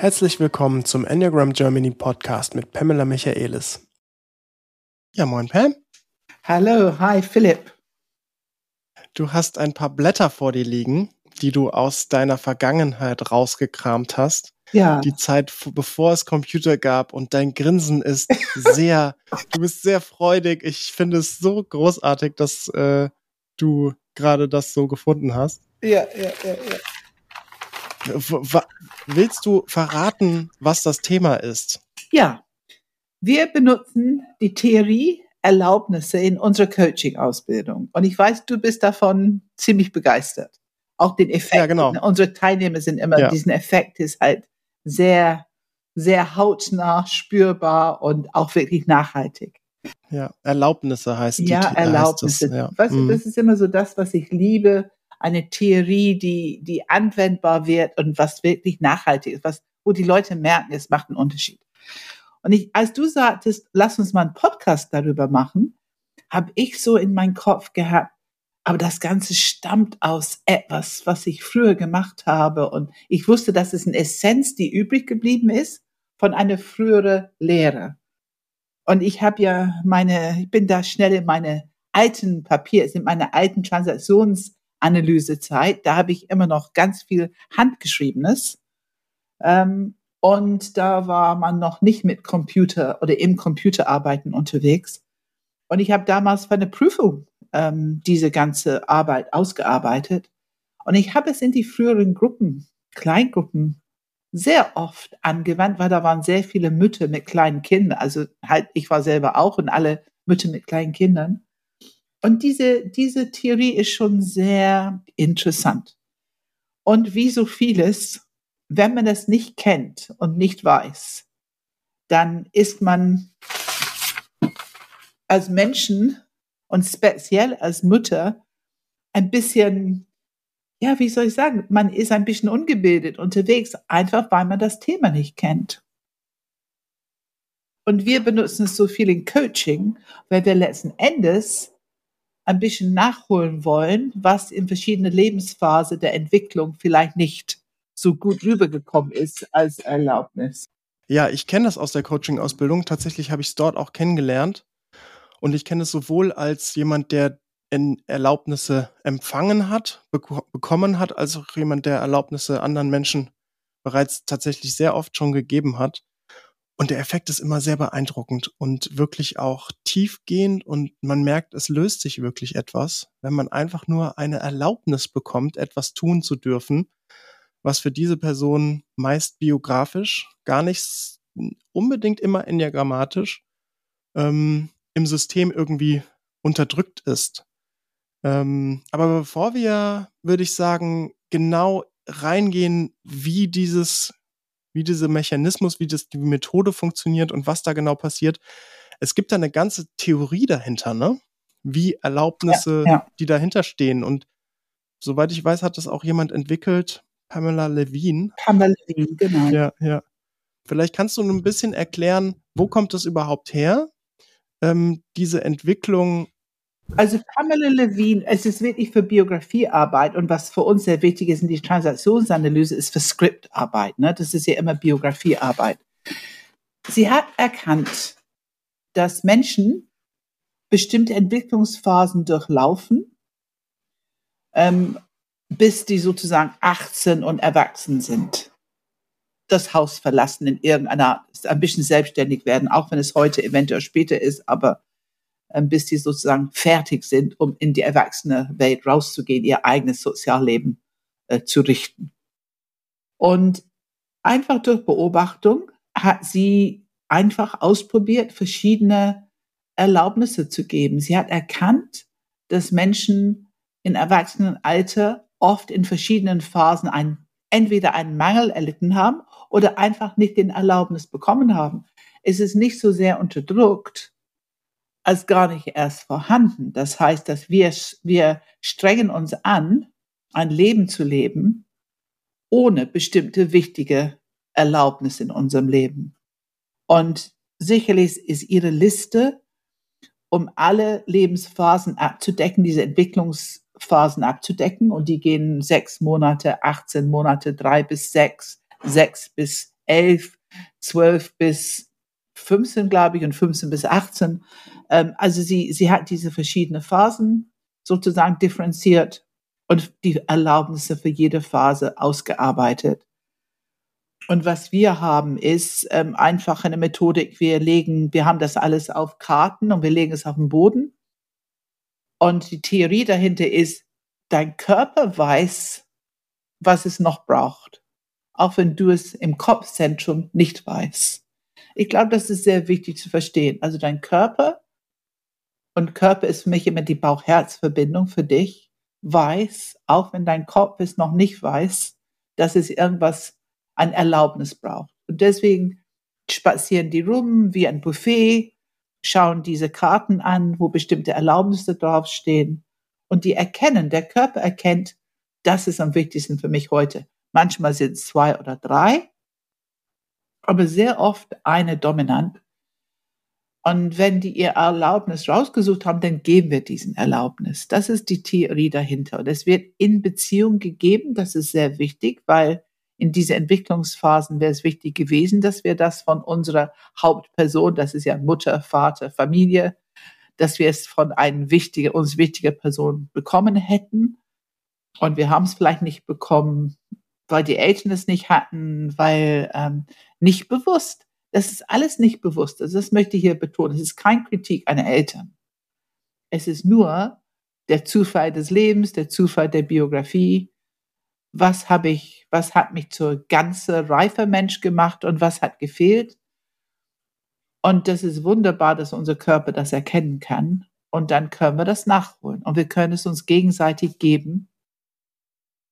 Herzlich willkommen zum Enneagram Germany Podcast mit Pamela Michaelis. Ja, moin Pam. Hallo, hi Philipp. Du hast ein paar Blätter vor dir liegen, die du aus deiner Vergangenheit rausgekramt hast. Ja. Die Zeit, bevor es Computer gab und dein Grinsen ist sehr, du bist sehr freudig. Ich finde es so großartig, dass äh, du gerade das so gefunden hast. Ja, ja, ja, ja. Willst du verraten, was das Thema ist? Ja, wir benutzen die Theorie Erlaubnisse in unserer Coaching-Ausbildung. Und ich weiß, du bist davon ziemlich begeistert. Auch den Effekt. Ja, genau. Unsere Teilnehmer sind immer, ja. diesen Effekt ist halt sehr, sehr hautnah spürbar und auch wirklich nachhaltig. Ja, Erlaubnisse heißt die. Ja, Erlaubnisse. Heißt das, ja. Weißt du, mhm. das ist immer so das, was ich liebe eine Theorie, die, die anwendbar wird und was wirklich nachhaltig ist, was, wo die Leute merken, es macht einen Unterschied. Und ich, als du sagtest, lass uns mal einen Podcast darüber machen, habe ich so in meinen Kopf gehabt, aber das Ganze stammt aus etwas, was ich früher gemacht habe. Und ich wusste, dass es eine Essenz, die übrig geblieben ist von einer früheren Lehre. Und ich habe ja meine, ich bin da schnell in meine alten Papiere, in meine alten Transaktions Analysezeit. Da habe ich immer noch ganz viel Handgeschriebenes. Ähm, und da war man noch nicht mit Computer oder im Computerarbeiten unterwegs. Und ich habe damals für eine Prüfung ähm, diese ganze Arbeit ausgearbeitet. Und ich habe es in die früheren Gruppen, Kleingruppen, sehr oft angewandt, weil da waren sehr viele Mütter mit kleinen Kindern. Also halt, ich war selber auch und alle Mütter mit kleinen Kindern. Und diese, diese Theorie ist schon sehr interessant. Und wie so vieles, wenn man das nicht kennt und nicht weiß, dann ist man als Menschen und speziell als Mutter ein bisschen, ja, wie soll ich sagen, man ist ein bisschen ungebildet unterwegs, einfach weil man das Thema nicht kennt. Und wir benutzen es so viel in Coaching, weil wir letzten Endes ein bisschen nachholen wollen, was in verschiedenen Lebensphasen der Entwicklung vielleicht nicht so gut rübergekommen ist als Erlaubnis. Ja, ich kenne das aus der Coaching-Ausbildung. Tatsächlich habe ich es dort auch kennengelernt. Und ich kenne es sowohl als jemand, der Erlaubnisse empfangen hat, bekommen hat, als auch jemand, der Erlaubnisse anderen Menschen bereits tatsächlich sehr oft schon gegeben hat. Und der Effekt ist immer sehr beeindruckend und wirklich auch tiefgehend und man merkt, es löst sich wirklich etwas, wenn man einfach nur eine Erlaubnis bekommt, etwas tun zu dürfen, was für diese Person meist biografisch, gar nicht unbedingt immer enneagrammatisch, ähm, im System irgendwie unterdrückt ist. Ähm, aber bevor wir, würde ich sagen, genau reingehen, wie dieses wie dieser Mechanismus, wie das, die Methode funktioniert und was da genau passiert. Es gibt da eine ganze Theorie dahinter, ne? Wie Erlaubnisse, ja, ja. die dahinter stehen. Und soweit ich weiß, hat das auch jemand entwickelt, Pamela Levine. Pamela Levine, genau. Ja, ja. Vielleicht kannst du ein bisschen erklären, wo kommt das überhaupt her? Ähm, diese Entwicklung also Pamela Levine, es ist wirklich für Biografiearbeit und was für uns sehr wichtig ist in die Transaktionsanalyse, ist für Skriptarbeit. Ne? Das ist ja immer Biografiearbeit. Sie hat erkannt, dass Menschen bestimmte Entwicklungsphasen durchlaufen, ähm, bis die sozusagen 18 und erwachsen sind. Das Haus verlassen in irgendeiner Art, ein bisschen selbstständig werden, auch wenn es heute eventuell später ist, aber bis die sozusagen fertig sind, um in die erwachsene Welt rauszugehen, ihr eigenes Sozialleben äh, zu richten. Und einfach durch Beobachtung hat sie einfach ausprobiert, verschiedene Erlaubnisse zu geben. Sie hat erkannt, dass Menschen in Erwachsenenalter oft in verschiedenen Phasen ein, entweder einen Mangel erlitten haben oder einfach nicht den Erlaubnis bekommen haben. Es ist nicht so sehr unterdrückt, als gar nicht erst vorhanden. Das heißt, dass wir, wir strengen uns an, ein Leben zu leben, ohne bestimmte wichtige Erlaubnis in unserem Leben. Und sicherlich ist Ihre Liste, um alle Lebensphasen abzudecken, diese Entwicklungsphasen abzudecken. Und die gehen sechs Monate, 18 Monate, drei bis sechs, sechs bis 11, 12 bis 15, glaube ich, und 15 bis 18. Ähm, also sie, sie hat diese verschiedenen Phasen sozusagen differenziert und die Erlaubnisse für jede Phase ausgearbeitet. Und was wir haben, ist ähm, einfach eine Methodik. Wir legen, wir haben das alles auf Karten und wir legen es auf den Boden. Und die Theorie dahinter ist, dein Körper weiß, was es noch braucht, auch wenn du es im Kopfzentrum nicht weißt. Ich glaube, das ist sehr wichtig zu verstehen. Also dein Körper und Körper ist für mich immer die Bauch-Herz-Verbindung für dich, weiß, auch wenn dein Kopf es noch nicht weiß, dass es irgendwas, ein Erlaubnis braucht. Und deswegen spazieren die rum wie ein Buffet, schauen diese Karten an, wo bestimmte Erlaubnisse draufstehen und die erkennen, der Körper erkennt, das ist am wichtigsten für mich heute. Manchmal sind es zwei oder drei, aber sehr oft eine dominant. Und wenn die ihr Erlaubnis rausgesucht haben, dann geben wir diesen Erlaubnis. Das ist die Theorie dahinter. Und es wird in Beziehung gegeben. Das ist sehr wichtig, weil in diese Entwicklungsphasen wäre es wichtig gewesen, dass wir das von unserer Hauptperson, das ist ja Mutter, Vater, Familie, dass wir es von einer wichtigen, uns wichtiger Person bekommen hätten. Und wir haben es vielleicht nicht bekommen, weil die Eltern es nicht hatten, weil ähm, nicht bewusst. Das ist alles nicht bewusst. Also das möchte ich hier betonen. Es ist kein Kritik einer Eltern. Es ist nur der Zufall des Lebens, der Zufall der Biografie. Was habe ich, was hat mich zur ganze reifer Mensch gemacht und was hat gefehlt? Und das ist wunderbar, dass unser Körper das erkennen kann. Und dann können wir das nachholen. Und wir können es uns gegenseitig geben.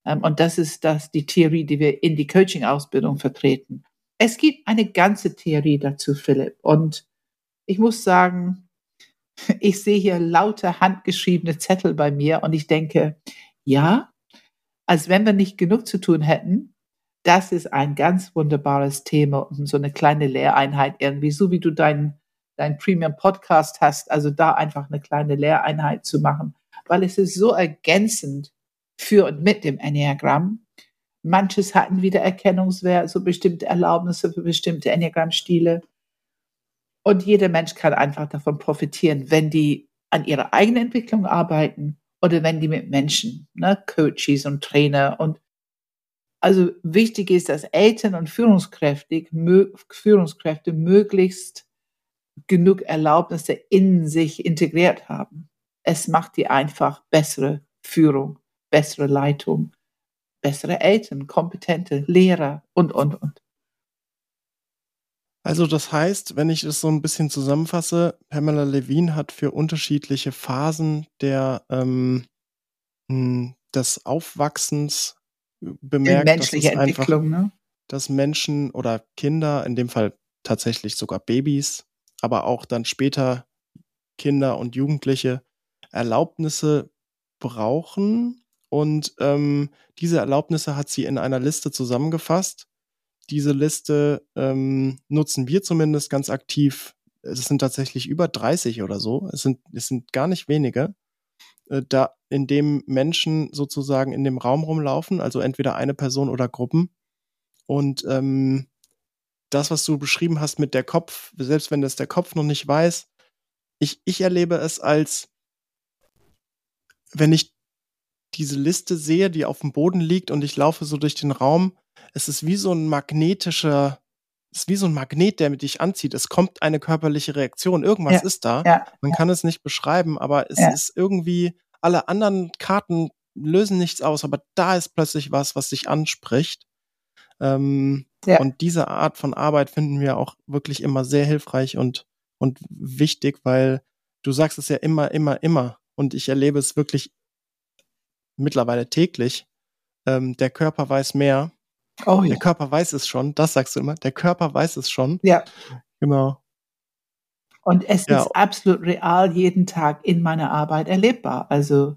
Ähm, und das ist das, die Theorie, die wir in die Coaching-Ausbildung vertreten. Es gibt eine ganze Theorie dazu, Philipp. Und ich muss sagen, ich sehe hier lauter handgeschriebene Zettel bei mir und ich denke, ja, als wenn wir nicht genug zu tun hätten, das ist ein ganz wunderbares Thema und so eine kleine Lehreinheit irgendwie, so wie du deinen dein Premium Podcast hast, also da einfach eine kleine Lehreinheit zu machen, weil es ist so ergänzend für und mit dem Enneagramm Manches hatten wieder Erkennungswert, so bestimmte Erlaubnisse für bestimmte Enneagramm-Stile. Und jeder Mensch kann einfach davon profitieren, wenn die an ihrer eigenen Entwicklung arbeiten oder wenn die mit Menschen, ne, Coaches und Trainer und also wichtig ist, dass Eltern und Führungskräfte, Führungskräfte möglichst genug Erlaubnisse in sich integriert haben. Es macht die einfach bessere Führung, bessere Leitung bessere Eltern, kompetente Lehrer und, und, und. Also das heißt, wenn ich es so ein bisschen zusammenfasse, Pamela Levine hat für unterschiedliche Phasen der, ähm, hm, des Aufwachsens bemerkt, dass einfach, ne? dass Menschen oder Kinder, in dem Fall tatsächlich sogar Babys, aber auch dann später Kinder und Jugendliche Erlaubnisse brauchen, und ähm, diese Erlaubnisse hat sie in einer Liste zusammengefasst. Diese Liste ähm, nutzen wir zumindest ganz aktiv. Es sind tatsächlich über 30 oder so. Es sind, es sind gar nicht wenige. Äh, da, in dem Menschen sozusagen in dem Raum rumlaufen, also entweder eine Person oder Gruppen. Und ähm, das, was du beschrieben hast mit der Kopf, selbst wenn das der Kopf noch nicht weiß, ich, ich erlebe es als, wenn ich diese Liste sehe, die auf dem Boden liegt und ich laufe so durch den Raum, es ist wie so ein magnetischer, es ist wie so ein Magnet, der mit dich anzieht. Es kommt eine körperliche Reaktion. Irgendwas ja, ist da. Ja, Man ja. kann es nicht beschreiben, aber es ist irgendwie, alle anderen Karten lösen nichts aus, aber da ist plötzlich was, was sich anspricht. Ähm, und diese Art von Arbeit finden wir auch wirklich immer sehr hilfreich und, und wichtig, weil du sagst es ja immer, immer, immer. Und ich erlebe es wirklich mittlerweile täglich. Ähm, der Körper weiß mehr. Oh, ja. Der Körper weiß es schon, das sagst du immer. Der Körper weiß es schon. Ja. Genau. Und es ja. ist absolut real jeden Tag in meiner Arbeit erlebbar. Also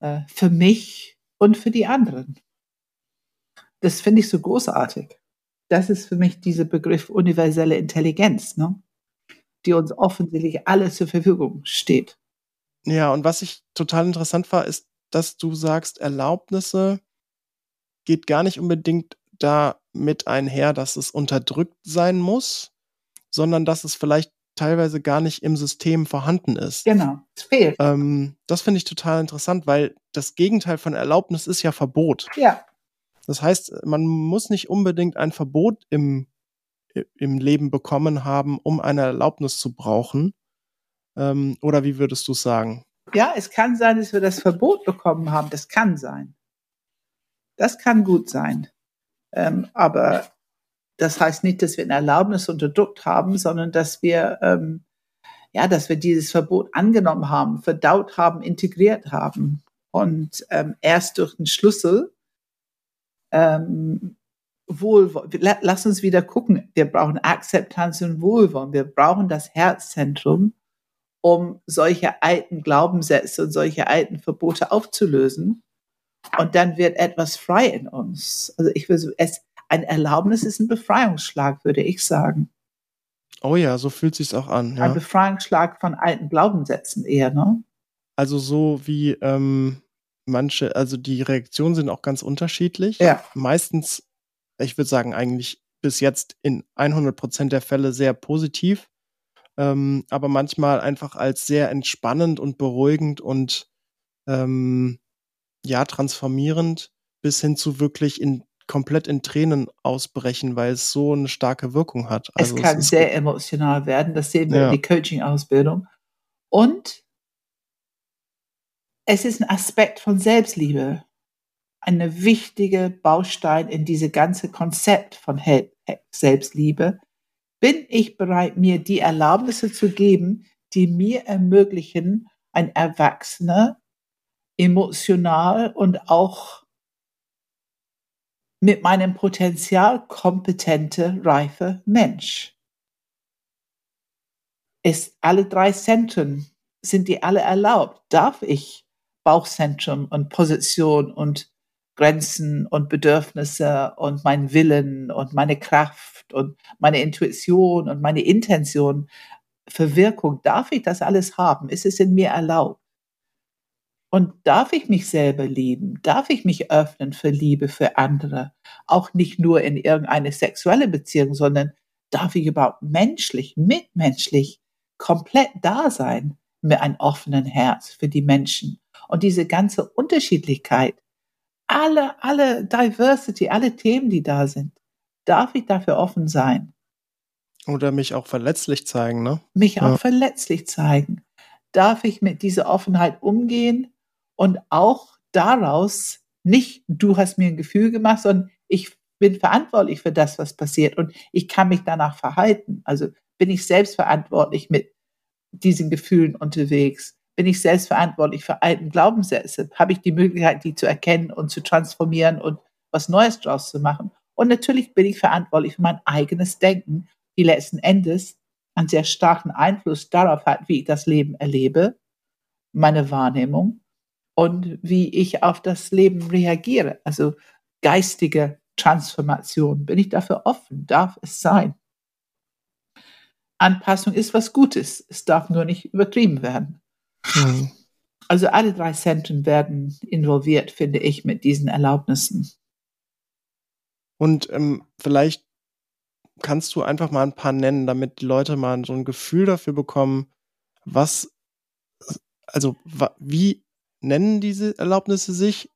äh, für mich und für die anderen. Das finde ich so großartig. Das ist für mich dieser Begriff universelle Intelligenz, ne? die uns offensichtlich alle zur Verfügung steht. Ja, und was ich total interessant war, ist, dass du sagst, Erlaubnisse geht gar nicht unbedingt da mit einher, dass es unterdrückt sein muss, sondern dass es vielleicht teilweise gar nicht im System vorhanden ist. Genau, es fehlt. Ähm, das finde ich total interessant, weil das Gegenteil von Erlaubnis ist ja Verbot. Ja, Das heißt, man muss nicht unbedingt ein Verbot im, im Leben bekommen haben, um eine Erlaubnis zu brauchen. Ähm, oder wie würdest du sagen? Ja, es kann sein, dass wir das Verbot bekommen haben. Das kann sein. Das kann gut sein. Ähm, aber das heißt nicht, dass wir eine Erlaubnis unterdrückt haben, sondern dass wir, ähm, ja, dass wir dieses Verbot angenommen haben, verdaut haben, integriert haben. Und ähm, erst durch den Schlüssel ähm, Wohlwollen. La- Lass uns wieder gucken. Wir brauchen Akzeptanz und Wohlwollen. Wir brauchen das Herzzentrum, um solche alten Glaubenssätze und solche alten Verbote aufzulösen. Und dann wird etwas frei in uns. Also ich will so, es, ein Erlaubnis ist ein Befreiungsschlag, würde ich sagen. Oh ja, so fühlt sich's auch an. Ein Ja. Befreiungsschlag von alten Glaubenssätzen eher, ne? Also so wie ähm, manche, also die Reaktionen sind auch ganz unterschiedlich. Ja. Meistens, ich würde sagen, eigentlich bis jetzt in 100 Prozent der Fälle sehr positiv, ähm, aber manchmal einfach als sehr entspannend und beruhigend und ähm, ja, transformierend bis hin zu wirklich in komplett in Tränen ausbrechen, weil es so eine starke Wirkung hat. Also es kann ist sehr emotional werden. Das sehen wir Ja. in die Coaching-Ausbildung. Und es ist ein Aspekt von Selbstliebe. Eine wichtige Baustein in diese ganze Konzept von Selbstliebe. Bin ich bereit, mir die Erlaubnisse zu geben, die mir ermöglichen, ein Erwachsener, emotional und auch mit meinem Potenzial kompetente, reife Mensch. Ist alle drei Zentren, sind die alle erlaubt? Darf ich Bauchzentrum und Position und Grenzen und Bedürfnisse und mein Willen und meine Kraft und meine Intuition und meine Intention für Wirkung, darf ich das alles haben? Ist es in mir erlaubt? Und darf ich mich selber lieben? Darf ich mich öffnen für Liebe für andere? Auch nicht nur in irgendeine sexuelle Beziehung, sondern darf ich überhaupt menschlich, mitmenschlich komplett da sein mit einem offenen Herz für die Menschen? Und diese ganze Unterschiedlichkeit, alle, alle Diversity, alle Themen, die da sind, darf ich dafür offen sein? oder mich auch verletzlich zeigen, ne? mich Ja. auch verletzlich zeigen? Darf ich mit dieser Offenheit umgehen und auch daraus nicht, du hast mir ein Gefühl gemacht, sondern ich bin verantwortlich für das, was passiert und ich kann mich danach verhalten. Also bin ich selbst verantwortlich mit diesen Gefühlen unterwegs? Bin ich selbst verantwortlich für alten Glaubenssätze? Habe ich die Möglichkeit, die zu erkennen und zu transformieren und was Neues draus zu machen? Und natürlich bin ich verantwortlich für mein eigenes Denken, die letzten Endes einen sehr starken Einfluss darauf hat, wie ich das Leben erlebe, meine Wahrnehmung und wie ich auf das Leben reagiere. Also geistige Transformation. Bin ich dafür offen? Darf es sein? Anpassung ist was Gutes. Es darf nur nicht übertrieben werden. Mhm. Also alle drei Zentren werden involviert, finde ich, mit diesen Erlaubnissen. Und ähm, vielleicht kannst du einfach mal ein paar nennen, damit die Leute mal so ein Gefühl dafür bekommen, was, also wie nennen diese Erlaubnisse sich?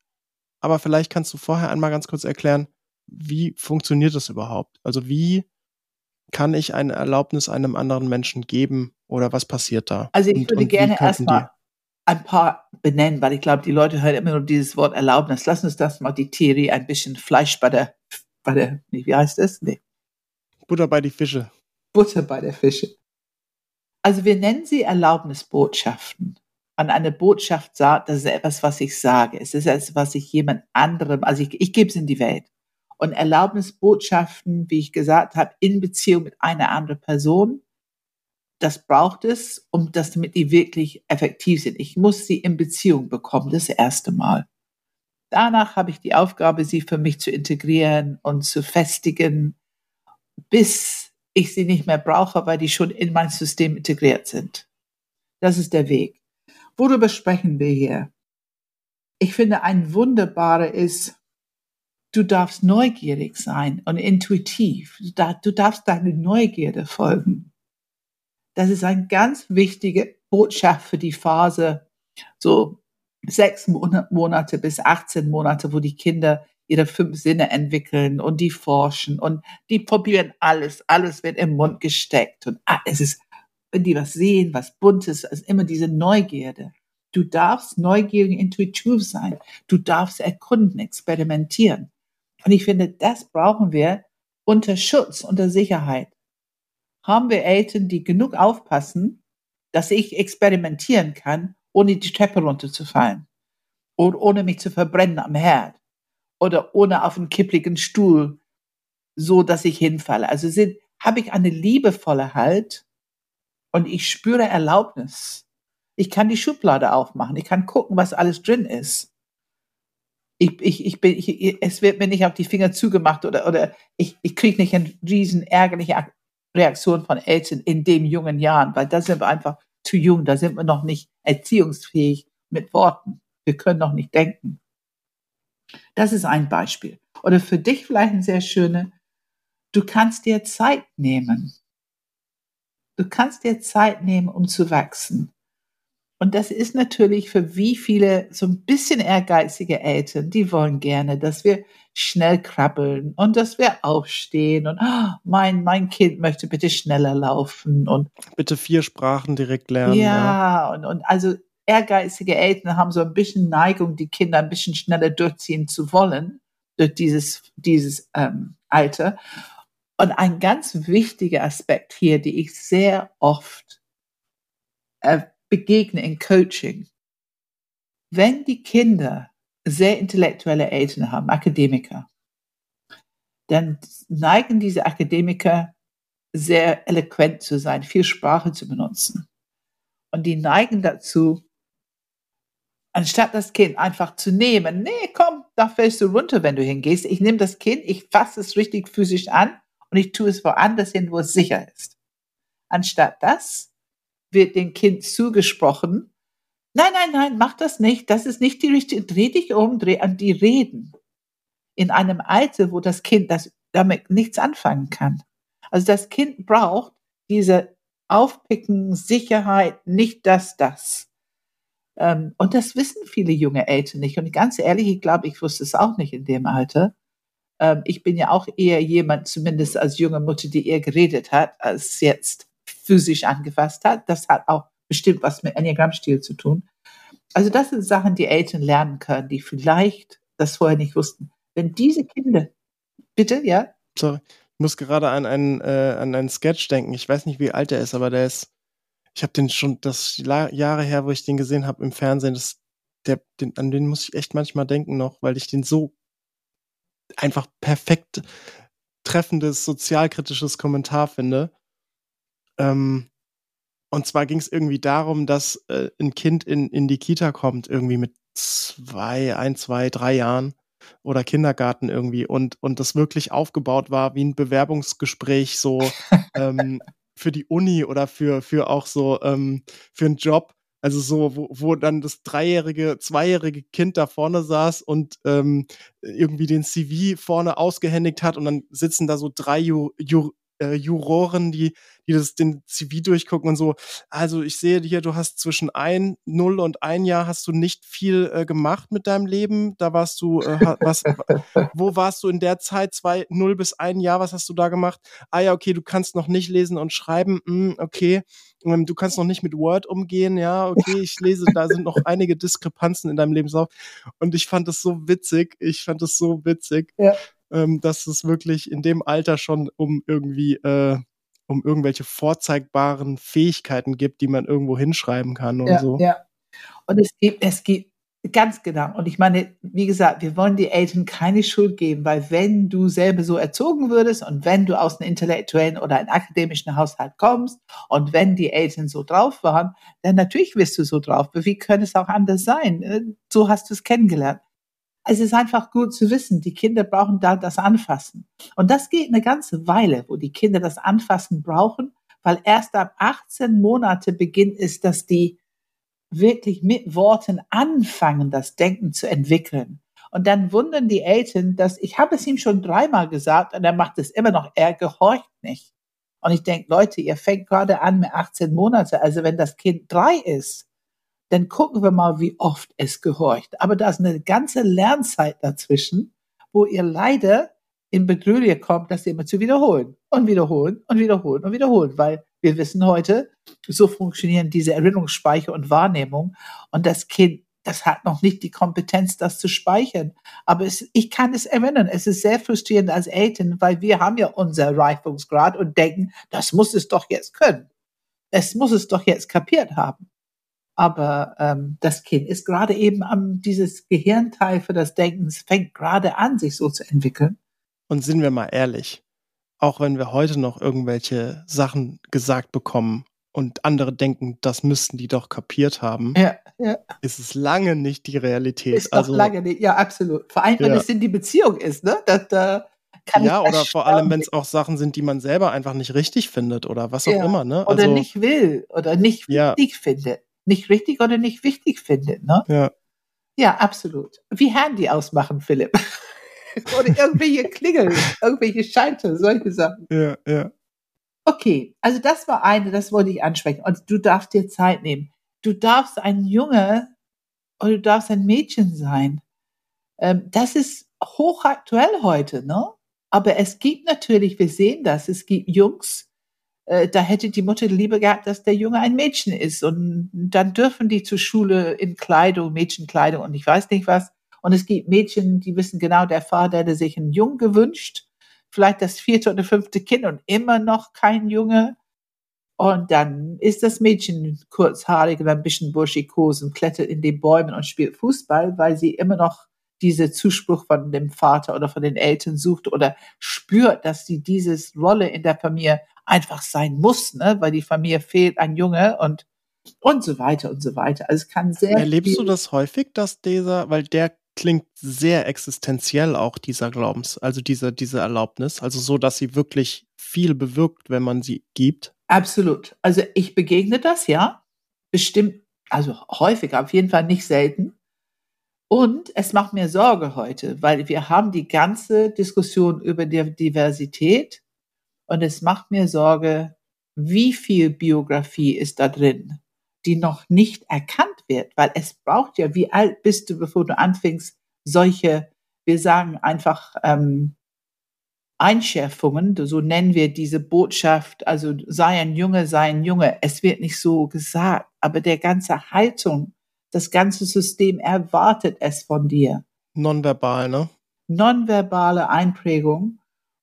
Aber vielleicht kannst du vorher einmal ganz kurz erklären, wie funktioniert das überhaupt? Also wie kann ich eine Erlaubnis einem anderen Menschen geben oder was passiert da? Also ich Und- würde und gerne erstmal ein paar benennen, weil ich glaube, die Leute hören immer nur dieses Wort Erlaubnis. Lass uns das mal die Theorie ein bisschen Fleisch bei der, bei der, nee, wie heißt das? Nee, Butter bei die Fische. Butter bei der Fische. Also wir nennen sie Erlaubnisbotschaften. Und eine Botschaft sagt, das ist etwas, was ich sage. Es ist etwas, was ich jemand anderem, also ich, ich gebe es in die Welt. Und Erlaubnisbotschaften, wie ich gesagt habe, in Beziehung mit einer anderen Person, das braucht es, um das, damit die wirklich effektiv sind. Ich muss sie in Beziehung bekommen, das erste Mal. Danach habe ich die Aufgabe, sie für mich zu integrieren und zu festigen, bis ich sie nicht mehr brauche, weil die schon in mein System integriert sind. Das ist der Weg. Worüber sprechen wir hier? Ich finde, ein wunderbarer ist, du darfst neugierig sein und intuitiv. Du darfst deine Neugierde folgen. Das ist eine ganz wichtige Botschaft für die Phase, so sechs Monate bis 18 Monate, wo die Kinder ihre fünf Sinne entwickeln und die forschen und die probieren alles. Alles wird im Mund gesteckt und ah, es ist, wenn die was sehen, was Buntes, ist immer diese Neugierde. Du darfst neugierig, intuitiv sein. Du darfst erkunden, experimentieren. Und ich finde, das brauchen wir unter Schutz, unter Sicherheit. Haben wir Eltern, die genug aufpassen, dass ich experimentieren kann, ohne die Treppe runterzufallen oder ohne mich zu verbrennen am Herd oder ohne auf einen kippligen Stuhl, so dass ich hinfalle. Also habe ich eine liebevolle Halt und ich spüre Erlaubnis. Ich kann die Schublade aufmachen. Ich kann gucken, was alles drin ist. Ich, ich, ich bin, ich, es wird mir nicht auf die Finger zugemacht oder, oder ich, ich kriege nicht eine riesen ärgerliche Reaktion von Eltern in den jungen Jahren, weil da sind wir einfach zu jung, da sind wir noch nicht erziehungsfähig mit Worten. Wir können noch nicht denken. Das ist ein Beispiel. Oder für dich vielleicht ein sehr schöne, du kannst dir Zeit nehmen. Du kannst dir Zeit nehmen, um zu wachsen. Und das ist natürlich für wie viele so ein bisschen ehrgeizige Eltern, die wollen gerne, dass wir schnell krabbeln und dass wir aufstehen und oh, mein, mein Kind möchte bitte schneller laufen und bitte vier Sprachen direkt lernen. Ja, ja. Und, und also ehrgeizige Eltern haben so ein bisschen Neigung, die Kinder ein bisschen schneller durchziehen zu wollen, durch dieses, dieses ähm, Alter. Und ein ganz wichtiger Aspekt hier, die ich sehr oft äh, begegne in Coaching, wenn die Kinder sehr intellektuelle Eltern haben, Akademiker, dann neigen diese Akademiker sehr eloquent zu sein, viel Sprache zu benutzen. Und die neigen dazu, anstatt das Kind einfach zu nehmen, nee, komm, da fällst du runter, wenn du hingehst. Ich nehme das Kind, ich fasse es richtig physisch an und ich tue es woanders hin, wo es sicher ist. Anstatt das wird dem Kind zugesprochen, nein, nein, nein, mach das nicht, das ist nicht die richtige, dreh dich um, dreh an die reden. In einem Alter, wo das Kind das damit nichts anfangen kann. Also das Kind braucht diese Aufpicken, Sicherheit, nicht das, das. Ähm, und das wissen viele junge Eltern nicht. Und ganz ehrlich, ich glaube, ich wusste es auch nicht in dem Alter. Ähm, ich bin ja auch eher jemand, zumindest als junge Mutter, die eher geredet hat, als jetzt physisch angefasst hat. Das hat auch bestimmt was mit Enneagrammstil zu tun. Also das sind Sachen, die Eltern lernen können, die vielleicht das vorher nicht wussten. Wenn diese Kinder, bitte, ja? Sorry, ich muss gerade an einen, äh, an einen Sketch denken. Ich weiß nicht, wie alt er ist, aber der ist ich habe den schon, das Jahre her, wo ich den gesehen habe im Fernsehen, das, der, den, an den muss ich echt manchmal denken noch, weil ich den so einfach perfekt treffendes, sozialkritisches Kommentar finde. Ähm, und zwar ging es irgendwie darum, dass äh, ein Kind in, in die Kita kommt, irgendwie mit zwei, ein, zwei, drei Jahren oder Kindergarten irgendwie und, und das wirklich aufgebaut war wie ein Bewerbungsgespräch, so ähm, für die Uni oder für, für auch so, ähm, für einen Job. Also so, wo, wo dann das dreijährige, zweijährige Kind da vorne saß und ähm, irgendwie den CV vorne ausgehändigt hat und dann sitzen da so drei Ju, Ju, äh, Juroren, die, die das den CV durchgucken und so. Also ich sehe hier, du hast zwischen ein, null und ein Jahr hast du nicht viel äh, gemacht mit deinem Leben. Da warst du, äh, was, wo warst du in der Zeit? Zwei, null bis ein Jahr, was hast du da gemacht? Ah ja, okay, du kannst noch nicht lesen und schreiben. Mm, okay. Ähm, du kannst noch nicht mit Word umgehen, ja, okay, ich lese, da sind noch einige Diskrepanzen in deinem Lebenslauf. Und ich fand das so witzig. Ich fand das so witzig. Ja ähm, dass es wirklich in dem Alter schon um irgendwie äh, um irgendwelche vorzeigbaren Fähigkeiten gibt, die man irgendwo hinschreiben kann und ja, so. Ja. Und es gibt, es gibt ganz genau. Und ich meine, wie gesagt, wir wollen die Eltern keine Schuld geben, weil wenn du selber so erzogen würdest und wenn du aus einem intellektuellen oder einem akademischen Haushalt kommst und wenn die Eltern so drauf waren, dann natürlich wirst du so drauf. Aber wie könnte es auch anders sein? Äh, so hast du es kennengelernt. Es ist einfach gut zu wissen, die Kinder brauchen da das Anfassen. Und das geht eine ganze Weile, wo die Kinder das Anfassen brauchen, weil erst ab 18 Monate beginnt es, dass die wirklich mit Worten anfangen, das Denken zu entwickeln. Und dann wundern die Eltern, dass ich habe es ihm schon dreimal gesagt und er macht es immer noch. Er gehorcht nicht. Und ich denke, Leute, ihr fängt gerade an mit 18 Monate. Also wenn das Kind drei ist, dann gucken wir mal, wie oft es gehorcht. Aber da ist eine ganze Lernzeit dazwischen, wo ihr leider in Bedrohung kommt, das immer zu wiederholen und wiederholen und wiederholen und wiederholen, weil wir wissen heute, so funktionieren diese Erinnerungsspeicher und Wahrnehmung und das Kind, das hat noch nicht die Kompetenz, das zu speichern. Aber es, ich kann es erinnern. Es ist sehr frustrierend als Eltern, weil wir haben ja unser Reifungsgrad und denken, das muss es doch jetzt können. Es muss es doch jetzt kapiert haben. Aber ähm, das Kind ist gerade eben am, dieses Gehirnteil für das Denken, es fängt gerade an, sich so zu entwickeln. Und sind wir mal ehrlich, auch wenn wir heute noch irgendwelche Sachen gesagt bekommen und andere denken, das müssten die doch kapiert haben, ja, ja. ist es lange nicht die Realität. Ist also, doch lange nicht, ja, absolut. Vor allem, wenn ja. es in die Beziehung ist, ne? Das, da kann ja, oder vor allem, wenn es auch Sachen sind, die man selber einfach nicht richtig findet oder was auch immer, ne? Also, oder nicht will oder nicht wichtig findet. Nicht richtig oder nicht wichtig findet, ne? Ja. Ja, absolut. Wie Handy ausmachen, Philipp. Oder irgendwelche Klingeln, irgendwelche Schalter, solche Sachen. Ja, ja. Okay, also das war eine, das wollte ich ansprechen. Und du darfst dir Zeit nehmen. Du darfst ein Junge oder du darfst ein Mädchen sein. Ähm, das ist hochaktuell heute, ne? Aber es gibt natürlich, wir sehen das, es gibt Jungs, äh, da hätte die Mutter lieber gehabt, dass der Junge ein Mädchen ist. Und dann dürfen die zur Schule in Kleidung, Mädchenkleidung und ich weiß nicht was. Und es gibt Mädchen, die wissen genau, der Vater hätte sich einen Jungen gewünscht, vielleicht das vierte oder fünfte Kind und immer noch kein Junge. Und dann ist das Mädchen kurzhaarig und ein bisschen burschikos und klettert in den Bäumen und spielt Fußball, weil sie immer noch diese Zuspruch von dem Vater oder von den Eltern sucht oder spürt, dass sie dieses Rolle in der Familie einfach sein muss, ne? weil die Familie fehlt ein Junge und und so weiter und so weiter. Also es kann sehr. Erlebst du das häufig, dass dieser, weil der klingt sehr existenziell auch dieser Glaubens, also diese, diese Erlaubnis, also so, dass sie wirklich viel bewirkt, wenn man sie gibt. Absolut. Also ich begegne das, ja. Bestimmt, also häufig, auf jeden Fall nicht selten. Und es macht mir Sorge heute, weil wir haben die ganze Diskussion über die Diversität und es macht mir Sorge, wie viel Biografie ist da drin, die noch nicht erkannt wird, weil es braucht ja, wie alt bist du, bevor du anfängst, solche, wir sagen einfach ähm, Einschärfungen, so nennen wir diese Botschaft, also sei ein Junge, sei ein Junge. Es wird nicht so gesagt, aber der ganze Haltung, das ganze System erwartet es von dir. Nonverbal, ne? Nonverbale Einprägung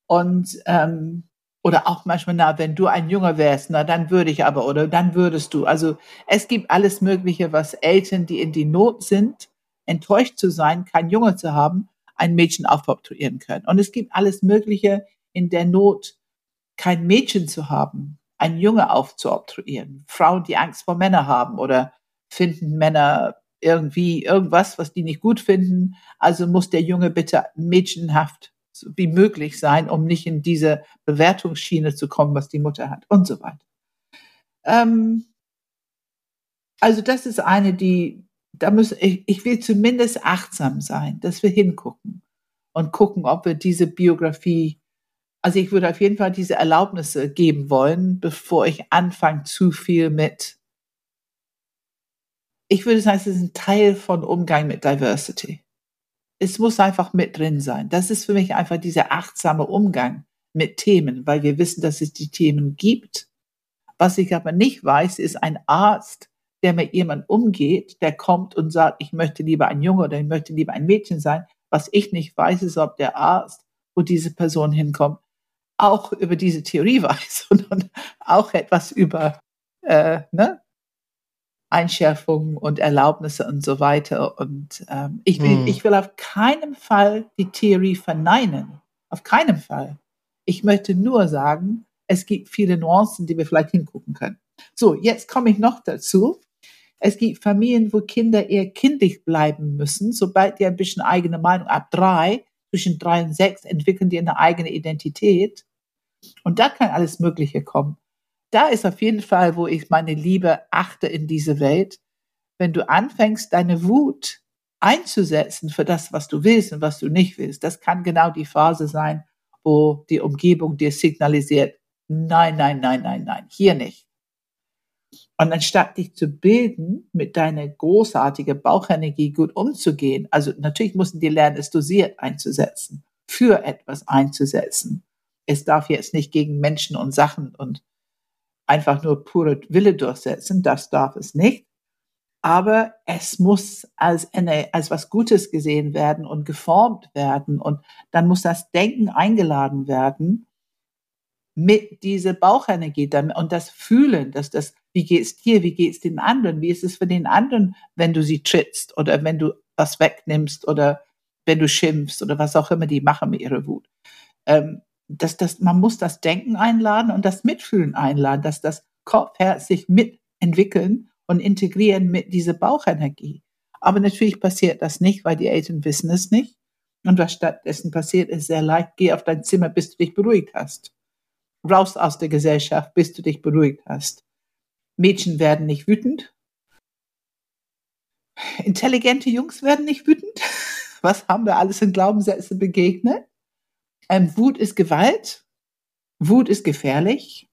und ähm, oder auch manchmal, na, wenn du ein Junge wärst, na, dann würde ich aber, oder dann würdest du. Also es gibt alles Mögliche, was Eltern, die in die Not sind, enttäuscht zu sein, kein Junge zu haben, ein Mädchen aufoktroyieren können. Und es gibt alles Mögliche in der Not, kein Mädchen zu haben, ein Junge aufzuoktroyieren. Frauen, die Angst vor Männern haben oder finden Männer irgendwie irgendwas, was die nicht gut finden. Also muss der Junge bitte mädchenhaft wie möglich sein, um nicht in diese Bewertungsschiene zu kommen, was die Mutter hat und so weiter. Ähm, also das ist eine, die, da muss ich, ich will zumindest achtsam sein, dass wir hingucken und gucken, ob wir diese Biografie, also ich würde auf jeden Fall diese Erlaubnisse geben wollen, bevor ich anfange zu viel mit. Ich würde sagen, es ist ein Teil von Umgang mit Diversity es muss einfach mit drin sein. Das ist für mich einfach dieser achtsame Umgang mit Themen, weil wir wissen, dass es die Themen gibt. Was ich aber nicht weiß, ist ein Arzt, der mit jemandem umgeht, der kommt und sagt, ich möchte lieber ein Junge oder ich möchte lieber ein Mädchen sein. Was ich nicht weiß, ist, ob der Arzt, wo diese Person hinkommt, auch über diese Theorie weiß und auch etwas über äh, ne, Einschärfungen und Erlaubnisse und so weiter. Und ähm, ich, will, hm. ich will auf keinen Fall die Theorie verneinen. Auf keinen Fall. Ich möchte nur sagen, es gibt viele Nuancen, die wir vielleicht hingucken können. So, jetzt komme ich noch dazu. Es gibt Familien, wo Kinder eher kindlich bleiben müssen. Sobald die ein bisschen eigene Meinung ab drei, zwischen drei und sechs, entwickeln die eine eigene Identität. Und da kann alles Mögliche kommen da ist auf jeden Fall, wo ich meine Liebe achte in diese Welt. Wenn du anfängst, deine Wut einzusetzen für das, was du willst und was du nicht willst. Das kann genau die Phase sein, wo die Umgebung dir signalisiert, nein, nein, nein, nein, nein, hier nicht. Und anstatt dich zu bilden, mit deiner großartigen Bauchenergie gut umzugehen, also natürlich müssen die lernen, es dosiert einzusetzen, für etwas einzusetzen. Es darf jetzt nicht gegen Menschen und Sachen und einfach nur pure Wille durchsetzen, das darf es nicht. Aber es muss als, eine, als was Gutes gesehen werden und geformt werden und dann muss das Denken eingeladen werden mit dieser Bauchenergie und das Fühlen, dass das, wie geht's dir, wie geht's den anderen, wie ist es für den anderen, wenn du sie trittst oder wenn du was wegnimmst oder wenn du schimpfst oder was auch immer die machen mit ihrer Wut. Ähm, dass das, man muss das Denken einladen und das Mitfühlen einladen, dass das Kopf, Herz sich mitentwickeln und integrieren mit dieser Bauchenergie. Aber natürlich passiert das nicht, weil die Eltern wissen es nicht. Und was stattdessen passiert, ist sehr leicht, geh auf dein Zimmer, bis du dich beruhigt hast raus aus der Gesellschaft, bis du dich beruhigt hast. Mädchen werden nicht wütend. Intelligente Jungs werden nicht wütend. Was haben wir alles in Glaubenssätze begegnet? Ähm, Wut ist Gewalt. Wut ist gefährlich.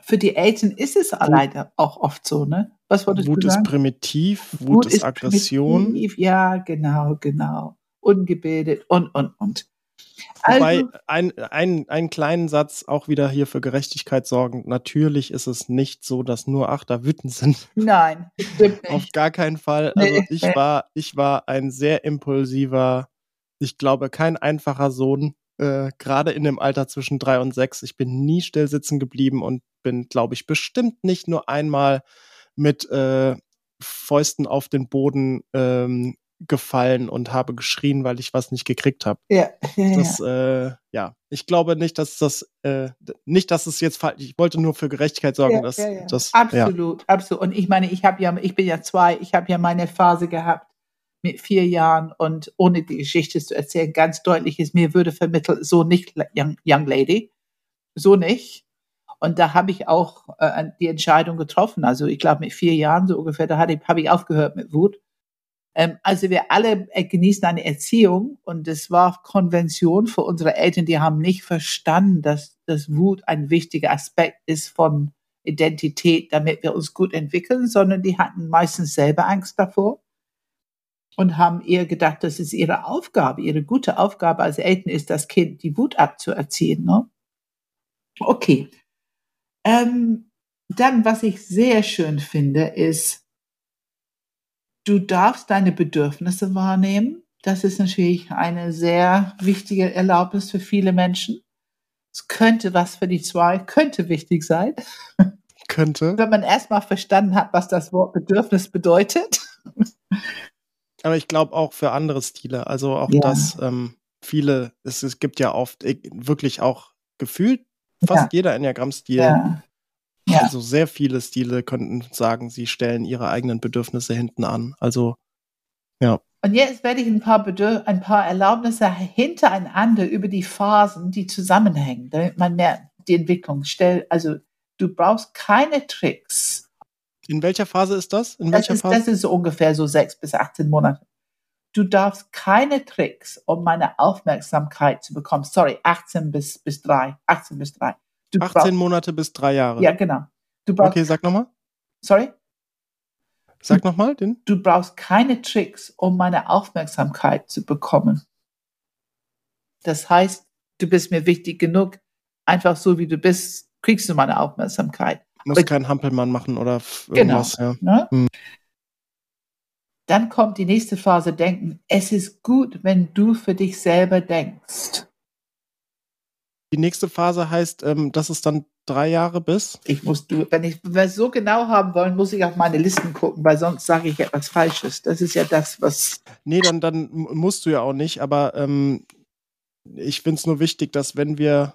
Für die Eltern ist es leider auch oft so, ne? Was wolltest Wut du sagen? ist primitiv, Wut, Wut ist, ist Aggression. Primitiv, ja, genau, genau. Ungebildet und, und, und. Wobei, also, ein, ein, einen kleinen Satz auch wieder hier für Gerechtigkeit sorgen. Natürlich ist es nicht so, dass nur Achter wütend sind. Nein, stimmt nicht. Auf gar keinen Fall. Also nee. ich war, ich war ein sehr impulsiver, ich glaube, kein einfacher Sohn, äh, gerade in dem Alter zwischen drei und sechs. Ich bin nie still sitzen geblieben und bin, glaube ich, bestimmt nicht nur einmal mit äh, Fäusten auf den Boden ähm, gefallen und habe geschrien, weil ich was nicht gekriegt habe. Ja. ja, das, ja. Äh, ja, ich glaube nicht, dass das, äh, nicht, dass es jetzt falsch. Ich wollte nur für Gerechtigkeit sorgen, ja, dass ja, ja. das. Absolut, absolut. Und ich meine, ich habe ja, ich bin ja zwei, ich habe ja meine Phase gehabt mit vier Jahren und ohne die Geschichte zu erzählen, ganz deutlich ist, mir würde vermittelt, so nicht, young, young lady, so nicht. Und da habe ich auch äh, die Entscheidung getroffen. Also ich glaube mit vier Jahren so ungefähr, da habe ich aufgehört mit Wut ähm, also wir alle äh, genießen eine Erziehung und es war Konvention für unsere Eltern, die haben nicht verstanden, dass das Wut ein wichtiger Aspekt ist von Identität, damit wir uns gut entwickeln, sondern die hatten meistens selber Angst davor und haben eher gedacht, das ist ihre Aufgabe, ihre gute Aufgabe als Eltern ist, das Kind die Wut abzuerziehen. Ne? Okay. Ähm, dann, was ich sehr schön finde, ist, Du darfst deine Bedürfnisse wahrnehmen. Das ist natürlich eine sehr wichtige Erlaubnis für viele Menschen. Es könnte was für die zwei, könnte wichtig sein. Könnte. Wenn man erstmal verstanden hat, was das Wort Bedürfnis bedeutet. Aber ich glaube auch für andere Stile. Also auch ja. das, ähm, viele, es, es, gibt ja oft wirklich auch gefühlt fast ja. jeder Enneagramm-Stil ja. Ja. Also sehr viele Stile könnten sagen, sie stellen ihre eigenen Bedürfnisse hinten an. Also ja. Und jetzt werde ich ein paar, Bedürf ein paar Erlaubnisse hintereinander über die Phasen, die zusammenhängen, damit man mehr die Entwicklung stellt. Also du brauchst keine Tricks. In welcher Phase ist das? In das welcher ist, Phase? Das ist so ungefähr so sechs bis 18 Monate. Du darfst keine Tricks, um meine Aufmerksamkeit zu bekommen. Sorry, 18 bis, bis 3. 18 bis 3. Du 18 brauchst, Monate bis drei Jahre. Ja, genau. Du brauchst, okay, sag nochmal. Sorry? Sag nochmal den. Du brauchst keine Tricks, um meine Aufmerksamkeit zu bekommen. Das heißt, du bist mir wichtig genug. Einfach so wie du bist, kriegst du meine Aufmerksamkeit. Du musst keinen Hampelmann machen oder irgendwas. Genau, ja. ne? hm. Dann kommt die nächste Phase, denken. Es ist gut, wenn du für dich selber denkst. Die nächste Phase heißt, ähm, dass es dann drei Jahre bis? Ich muss, du, wenn ich es so genau haben wollen, muss ich auf meine Listen gucken, weil sonst sage ich etwas Falsches. Das ist ja das, was. Nee, dann, dann musst du ja auch nicht, aber ähm, ich finde es nur wichtig, dass wenn wir,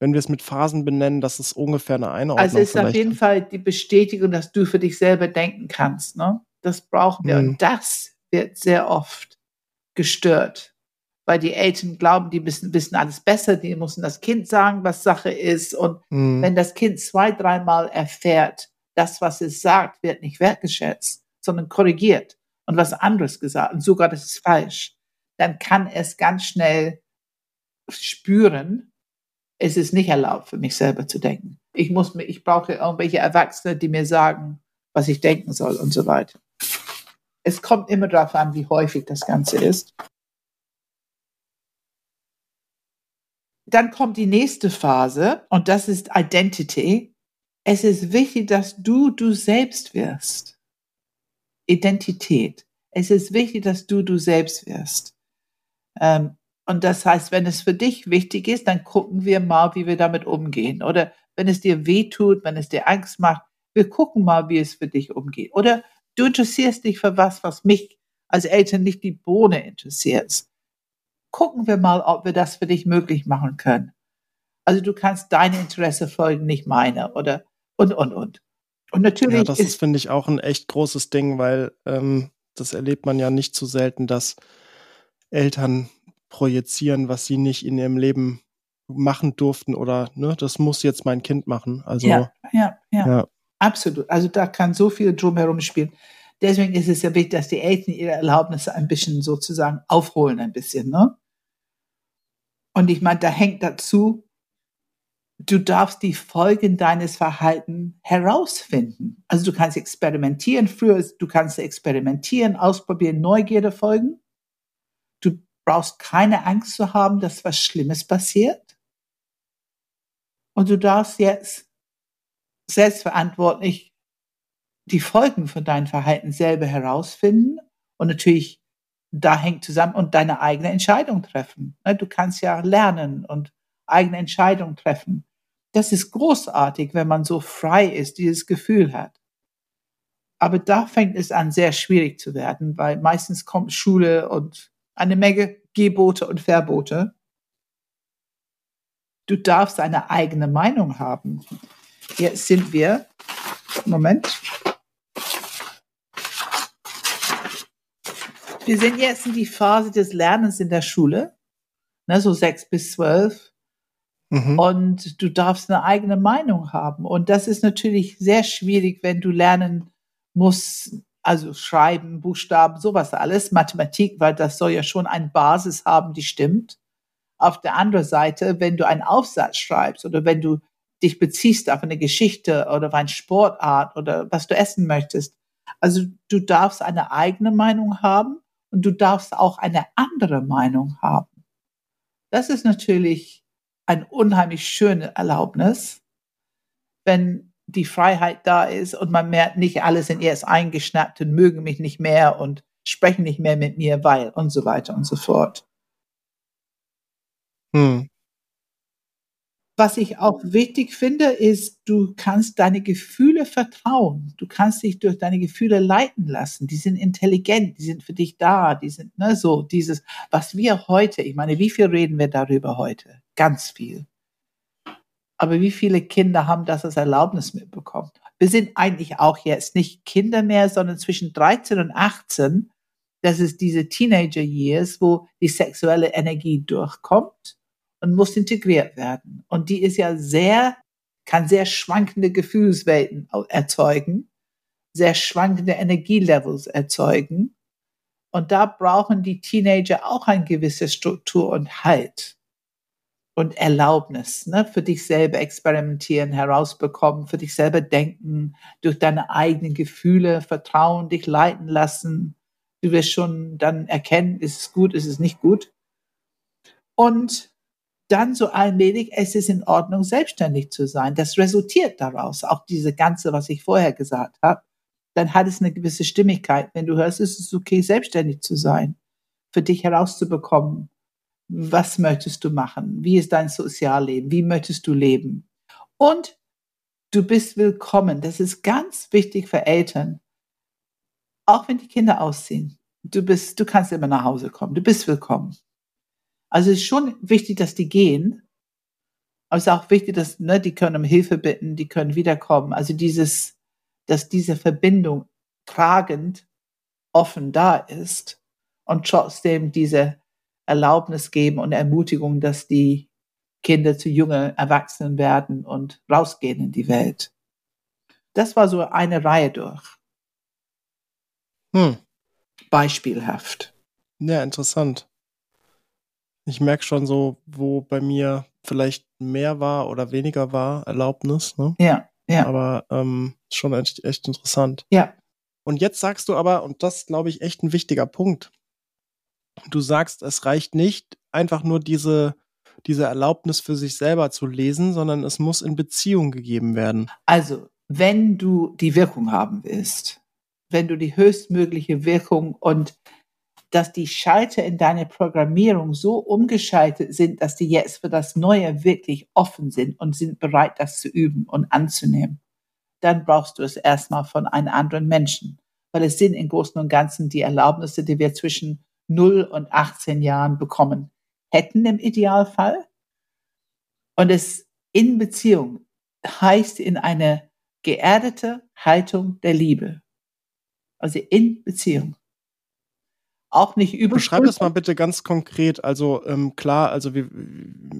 wenn wir es mit Phasen benennen, dass es ungefähr eine Einordnung Also es ist auf jeden Fall die Bestätigung, dass du für dich selber denken kannst. Ne? Das brauchen wir. Mhm. Und das wird sehr oft gestört weil die Eltern glauben, die müssen, wissen alles besser, die müssen das Kind sagen, was Sache ist. Und mhm. wenn das Kind zwei, dreimal erfährt, das, was es sagt, wird nicht wertgeschätzt, sondern korrigiert. und was anderes gesagt und sogar das ist falsch, dann kann es ganz schnell spüren, es ist nicht erlaubt für mich selber zu denken. Ich muss ich brauche irgendwelche Erwachsene, die mir sagen, was ich denken soll und so weiter. Es kommt immer darauf an, wie häufig das Ganze ist. Dann kommt die nächste Phase und das ist Identity. Es ist wichtig, dass du du selbst wirst. Identität. Es ist wichtig, dass du du selbst wirst. Ähm, und das heißt, wenn es für dich wichtig ist, dann gucken wir mal, wie wir damit umgehen. Oder wenn es dir weh tut, wenn es dir Angst macht, wir gucken mal, wie es für dich umgeht. Oder du interessierst dich für was, was mich als Eltern nicht die Bohne interessiert. Gucken wir mal, ob wir das für dich möglich machen können. Also du kannst deine Interesse folgen, nicht meine. Oder und, und, und. Und natürlich. Ja, das ist, ist finde ich, auch ein echt großes Ding, weil ähm, das erlebt man ja nicht zu selten, dass Eltern projizieren, was sie nicht in ihrem Leben machen durften oder ne, das muss jetzt mein Kind machen. Also ja, ja, ja, ja. absolut. Also da kann so viel drumherum spielen. Deswegen ist es ja wichtig, dass die Eltern ihre Erlaubnisse ein bisschen sozusagen aufholen, ein bisschen. Ne? Und ich meine, da hängt dazu, du darfst die Folgen deines Verhaltens herausfinden. Also du kannst experimentieren. Früher, du kannst experimentieren, ausprobieren, Neugierde folgen brauchst keine Angst zu haben, dass was Schlimmes passiert. Und du darfst jetzt selbstverantwortlich die Folgen von deinem Verhalten selber herausfinden und natürlich da hängt zusammen und deine eigene Entscheidung treffen. Ne, du kannst ja lernen und eigene Entscheidung treffen. Das ist großartig, wenn man so frei ist, dieses Gefühl hat. Aber da fängt es an, sehr schwierig zu werden, weil meistens kommt Schule und eine Menge Gebote und Verbote. Du darfst eine eigene Meinung haben. Jetzt sind wir, Moment. Wir sind jetzt in die Phase des Lernens in der Schule, ne, so sechs bis zwölf. Mhm. Und du darfst eine eigene Meinung haben. Und das ist natürlich sehr schwierig, wenn du lernen musst, also Schreiben, Buchstaben, sowas alles, Mathematik, weil das soll ja schon eine Basis haben, die stimmt. Auf der anderen Seite, wenn du einen Aufsatz schreibst oder wenn du dich beziehst auf eine Geschichte oder auf eine Sportart oder was du essen möchtest, also du darfst eine eigene Meinung haben und du darfst auch eine andere Meinung haben. Das ist natürlich ein unheimlich schöne Erlaubnis, wenn die Freiheit da ist und man merkt, nicht alle sind erst eingeschnappt und mögen mich nicht mehr und sprechen nicht mehr mit mir, weil und so weiter und so fort. Hm. Was ich auch wichtig finde, ist, du kannst deine Gefühle vertrauen. Du kannst dich durch deine Gefühle leiten lassen. Die sind intelligent, die sind für dich da, die sind ne, so dieses, was wir heute, ich meine, wie viel reden wir darüber heute? Ganz viel. Aber wie viele Kinder haben das als Erlaubnis mitbekommen? Wir sind eigentlich auch jetzt nicht Kinder mehr, sondern zwischen 13 und 18. Das ist diese Teenager Years, wo die sexuelle Energie durchkommt und muss integriert werden. Und die ist ja sehr, kann sehr schwankende Gefühlswelten erzeugen, sehr schwankende Energielevels erzeugen. Und da brauchen die Teenager auch eine gewisse Struktur und Halt und Erlaubnis, ne, für dich selber experimentieren, herausbekommen, für dich selber denken, durch deine eigenen Gefühle vertrauen, dich leiten lassen. Du wirst schon dann erkennen, ist es gut, ist es nicht gut. Und dann so allmählich, es ist in Ordnung, selbstständig zu sein. Das resultiert daraus, auch diese ganze, was ich vorher gesagt habe. Dann hat es eine gewisse Stimmigkeit. Wenn du hörst, ist es okay, selbstständig zu sein, für dich herauszubekommen, was möchtest du machen? Wie ist dein Sozialleben? Wie möchtest du leben? Und du bist willkommen. Das ist ganz wichtig für Eltern. Auch wenn die Kinder ausziehen. Du bist, du kannst immer nach Hause kommen. Du bist willkommen. Also es ist schon wichtig, dass die gehen. Aber es ist auch wichtig, dass, ne, die können um Hilfe bitten, die können wiederkommen. Also dieses, dass diese Verbindung tragend offen da ist und trotzdem diese Erlaubnis geben und Ermutigung, dass die Kinder zu junge Erwachsenen werden und rausgehen in die Welt. Das war so eine Reihe durch. Hm. beispielhaft. Ja, interessant. Ich merke schon so, wo bei mir vielleicht mehr war oder weniger war, Erlaubnis. Ne? Ja, ja. Aber ähm, schon echt, echt interessant. Ja. Und jetzt sagst du aber, und das glaube ich echt ein wichtiger Punkt, du sagst, es reicht nicht, einfach nur diese, diese Erlaubnis für sich selber zu lesen, sondern es muss in Beziehung gegeben werden. Also, wenn du die Wirkung haben willst, wenn du die höchstmögliche Wirkung und dass die Schalter in deiner Programmierung so umgeschaltet sind, dass die jetzt für das Neue wirklich offen sind und sind bereit, das zu üben und anzunehmen, dann brauchst du es erstmal von einem anderen Menschen. Weil es sind im Großen und Ganzen die Erlaubnisse, die wir zwischen 0 und 18 Jahren bekommen hätten im Idealfall. Und es in Beziehung heißt in eine geerdete Haltung der Liebe. Also in Beziehung auch nicht übel. Beschreib das mal bitte ganz konkret. Also ähm, klar, also wir,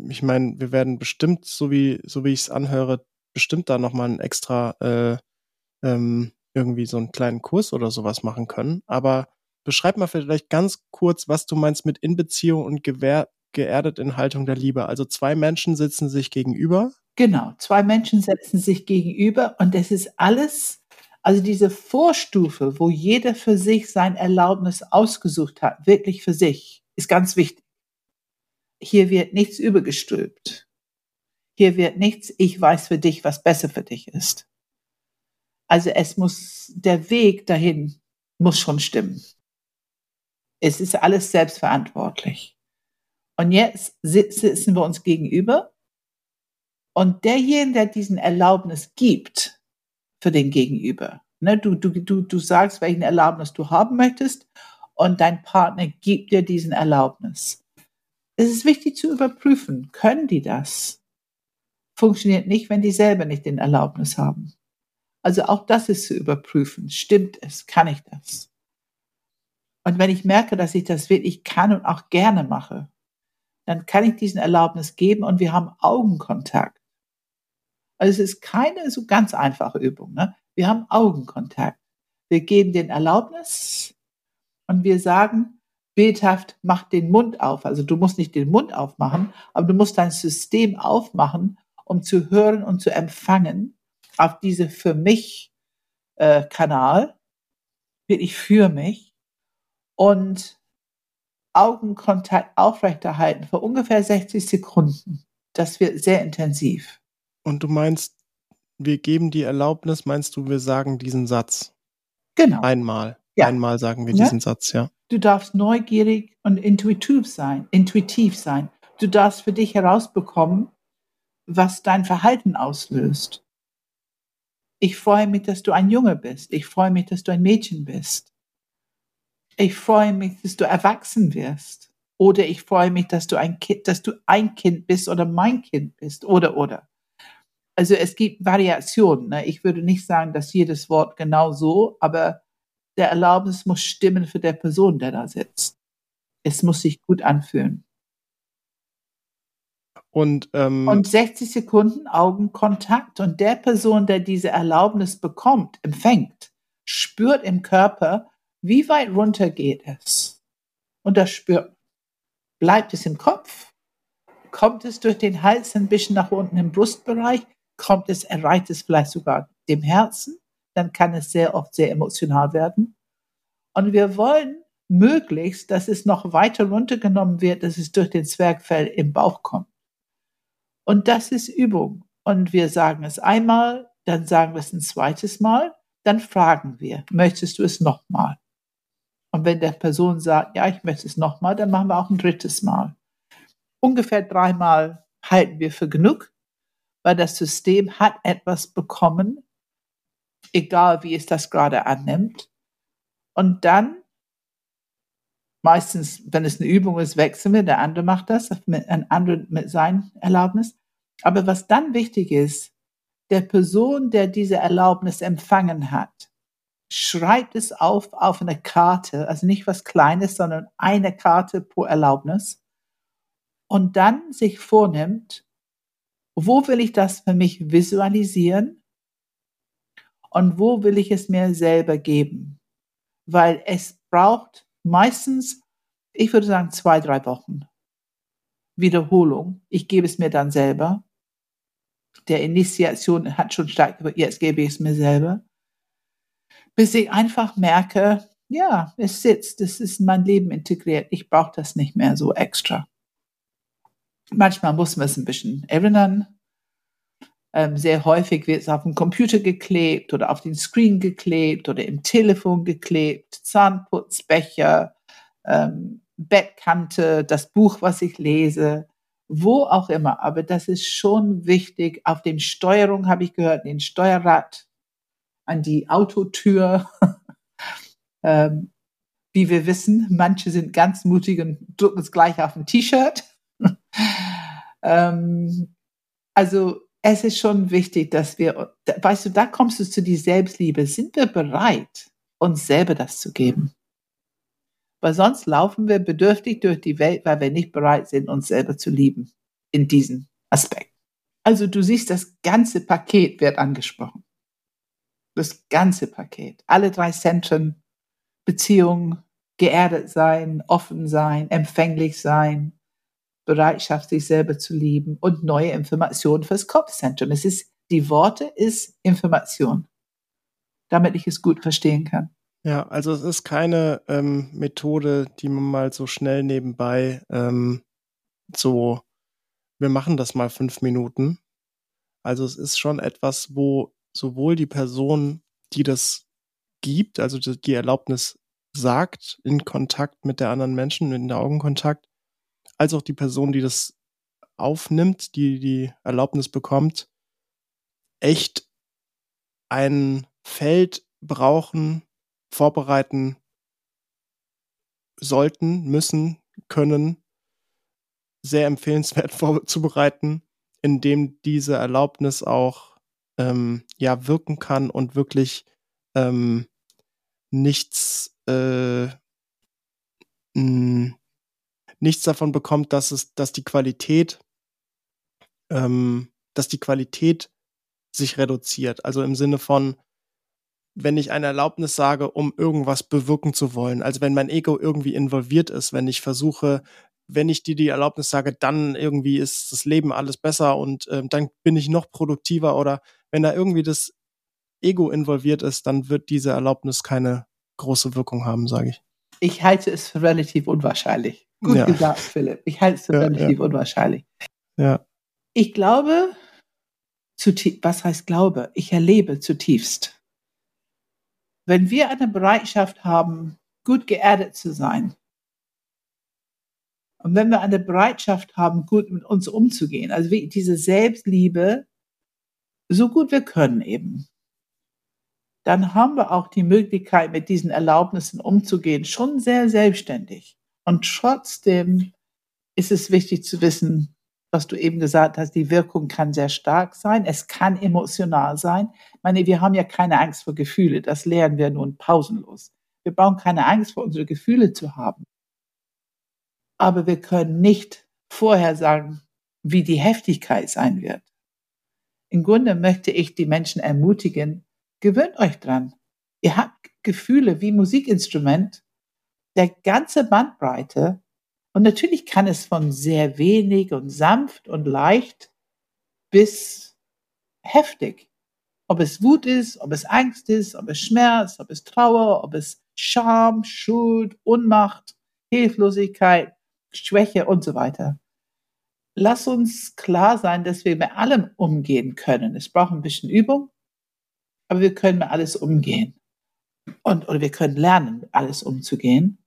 ich meine, wir werden bestimmt, so wie so wie ich es anhöre, bestimmt da nochmal einen extra äh, ähm, irgendwie so einen kleinen Kurs oder sowas machen können. Aber beschreib mal vielleicht ganz kurz, was du meinst mit in Beziehung und gewehr, geerdet in Haltung der Liebe. Also zwei Menschen sitzen sich gegenüber. Genau, zwei Menschen setzen sich gegenüber und es ist alles also diese Vorstufe, wo jeder für sich sein Erlaubnis ausgesucht hat, wirklich für sich, ist ganz wichtig. Hier wird nichts übergestülpt. Hier wird nichts, ich weiß für dich, was besser für dich ist. Also es muss, der Weg dahin muss schon stimmen. Es ist alles selbstverantwortlich. Und jetzt sitzen wir uns gegenüber und derjenige, der diesen Erlaubnis gibt, für den Gegenüber. Ne? Du, du, du, du sagst, welchen Erlaubnis du haben möchtest und dein Partner gibt dir diesen Erlaubnis. Es ist wichtig zu überprüfen, können die das? Funktioniert nicht, wenn die selber nicht den Erlaubnis haben. Also auch das ist zu überprüfen. Stimmt es? Kann ich das? Und wenn ich merke, dass ich das wirklich kann und auch gerne mache, dann kann ich diesen Erlaubnis geben und wir haben Augenkontakt. Also es ist keine so ganz einfache Übung. Ne? Wir haben Augenkontakt. Wir geben den Erlaubnis und wir sagen, bildhaft, mach den Mund auf. Also du musst nicht den Mund aufmachen, aber du musst dein System aufmachen, um zu hören und zu empfangen auf diese für mich äh, Kanal, wirklich für mich und Augenkontakt aufrechterhalten für ungefähr 60 Sekunden. Das wird sehr intensiv. Und du meinst, wir geben die Erlaubnis, meinst du, wir sagen diesen Satz? Genau. Einmal. Ja. Einmal sagen wir ja? diesen Satz, ja. Du darfst neugierig und intuitiv sein, intuitiv sein. Du darfst für dich herausbekommen, was dein Verhalten auslöst. Ich freue mich, dass du ein Junge bist. Ich freue mich, dass du ein Mädchen bist. Ich freue mich, dass du erwachsen wirst. Oder ich freue mich, dass du ein Kind, dass du ein Kind bist oder mein Kind bist. Oder, oder also es gibt Variationen. Ne? Ich würde nicht sagen, dass jedes Wort genau so, aber der Erlaubnis muss stimmen für der Person, der da sitzt. Es muss sich gut anfühlen. Und, ähm, und 60 Sekunden Augenkontakt und der Person, der diese Erlaubnis bekommt, empfängt, spürt im Körper, wie weit runter geht es. Und das spürt. Bleibt es im Kopf? Kommt es durch den Hals ein bisschen nach unten im Brustbereich? kommt es, erreicht es vielleicht sogar dem Herzen, dann kann es sehr oft sehr emotional werden. Und wir wollen möglichst, dass es noch weiter runtergenommen wird, dass es durch den Zwergfell im Bauch kommt. Und das ist Übung. Und wir sagen es einmal, dann sagen wir es ein zweites Mal, dann fragen wir, möchtest du es nochmal? Und wenn der Person sagt, ja, ich möchte es nochmal, dann machen wir auch ein drittes Mal. Ungefähr dreimal halten wir für genug weil das System hat etwas bekommen, egal wie es das gerade annimmt. Und dann, meistens, wenn es eine Übung ist, wechseln wir, der andere macht das, ein anderer mit seinem Erlaubnis. Aber was dann wichtig ist, der Person, der diese Erlaubnis empfangen hat, schreibt es auf auf eine Karte, also nicht was Kleines, sondern eine Karte pro Erlaubnis und dann sich vornimmt, wo will ich das für mich visualisieren und wo will ich es mir selber geben? weil es braucht meistens, ich würde sagen, zwei, drei Wochen Wiederholung. Ich gebe es mir dann selber. Der Initiation hat schon stark, jetzt gebe ich es mir selber. Bis ich einfach merke, ja, es sitzt, es ist in mein Leben integriert. Ich brauche das nicht mehr so extra. Manchmal muss man es ein bisschen erinnern. Ähm, sehr häufig wird es auf dem Computer geklebt oder auf den Screen geklebt oder im Telefon geklebt, Zahnputzbecher, ähm, Bettkante, das Buch, was ich lese, wo auch immer. Aber das ist schon wichtig. Auf den Steuerung habe ich gehört, den Steuerrad, an die Autotür. ähm, wie wir wissen, manche sind ganz mutig und drucken es gleich auf ein T-Shirt. ähm, also es ist schon wichtig, dass wir, weißt du, da kommst du zu die Selbstliebe. Sind wir bereit, uns selber das zu geben? weil sonst laufen wir bedürftig durch die Welt, weil wir nicht bereit sind, uns selber zu lieben in diesem Aspekt. Also du siehst, das ganze Paket wird angesprochen. Das ganze Paket. Alle drei Zentren, Beziehung, geerdet sein, offen sein, empfänglich sein, Bereitschaft, sich selber zu lieben und neue Informationen fürs Kopfzentrum. Es ist, die Worte ist Information, damit ich es gut verstehen kann. Ja, also es ist keine ähm, Methode, die man mal so schnell nebenbei ähm, so, wir machen das mal fünf Minuten. Also es ist schon etwas, wo sowohl die Person, die das gibt, also die Erlaubnis sagt, in Kontakt mit der anderen Menschen, in der Augenkontakt, als auch die Person, die das aufnimmt, die die Erlaubnis bekommt, echt ein Feld brauchen, vorbereiten sollten, müssen, können, sehr empfehlenswert vorzubereiten, indem diese Erlaubnis auch ähm, ja wirken kann und wirklich ähm, nichts äh, nichts davon bekommt, dass es, dass die Qualität, ähm, dass die Qualität sich reduziert. Also im Sinne von, wenn ich eine Erlaubnis sage, um irgendwas bewirken zu wollen. Also wenn mein Ego irgendwie involviert ist, wenn ich versuche, wenn ich dir die Erlaubnis sage, dann irgendwie ist das Leben alles besser und äh, dann bin ich noch produktiver oder wenn da irgendwie das Ego involviert ist, dann wird diese Erlaubnis keine große Wirkung haben, sage ich. Ich halte es für relativ unwahrscheinlich. Gut ja. gesagt, Philipp. Ich halte es für ja, relativ ja. unwahrscheinlich. Ja. Ich glaube, was heißt Glaube? Ich erlebe zutiefst, wenn wir eine Bereitschaft haben, gut geerdet zu sein, und wenn wir eine Bereitschaft haben, gut mit uns umzugehen, also diese Selbstliebe, so gut wir können eben, dann haben wir auch die Möglichkeit, mit diesen Erlaubnissen umzugehen, schon sehr selbstständig. Und trotzdem ist es wichtig zu wissen, was du eben gesagt hast, die Wirkung kann sehr stark sein. Es kann emotional sein. Ich meine, wir haben ja keine Angst vor Gefühle. Das lernen wir nun pausenlos. Wir brauchen keine Angst vor unsere Gefühle zu haben. Aber wir können nicht vorher sagen, wie die Heftigkeit sein wird. Im Grunde möchte ich die Menschen ermutigen, gewöhnt euch dran. Ihr habt Gefühle wie Musikinstrument, der ganze Bandbreite und natürlich kann es von sehr wenig und sanft und leicht bis heftig. Ob es Wut ist, ob es Angst ist, ob es Schmerz, ob es Trauer, ob es Scham, Schuld, Unmacht, Hilflosigkeit, Schwäche und so weiter. Lass uns klar sein, dass wir mit allem umgehen können. Es braucht ein bisschen Übung, aber wir können mit alles umgehen. Und, oder wir können lernen, mit alles umzugehen.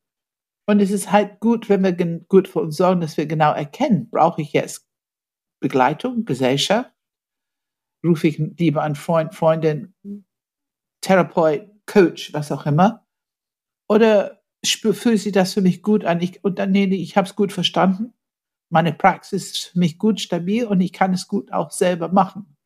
Und es ist halt gut, wenn wir gut für uns sorgen, dass wir genau erkennen, brauche ich jetzt Begleitung, Gesellschaft? Rufe ich lieber einen Freund, Freundin, Therapeut, Coach, was auch immer? Oder fühlt sich das für mich gut an? Ich, und dann, nee, ich habe es gut verstanden. Meine Praxis ist für mich gut stabil und ich kann es gut auch selber machen.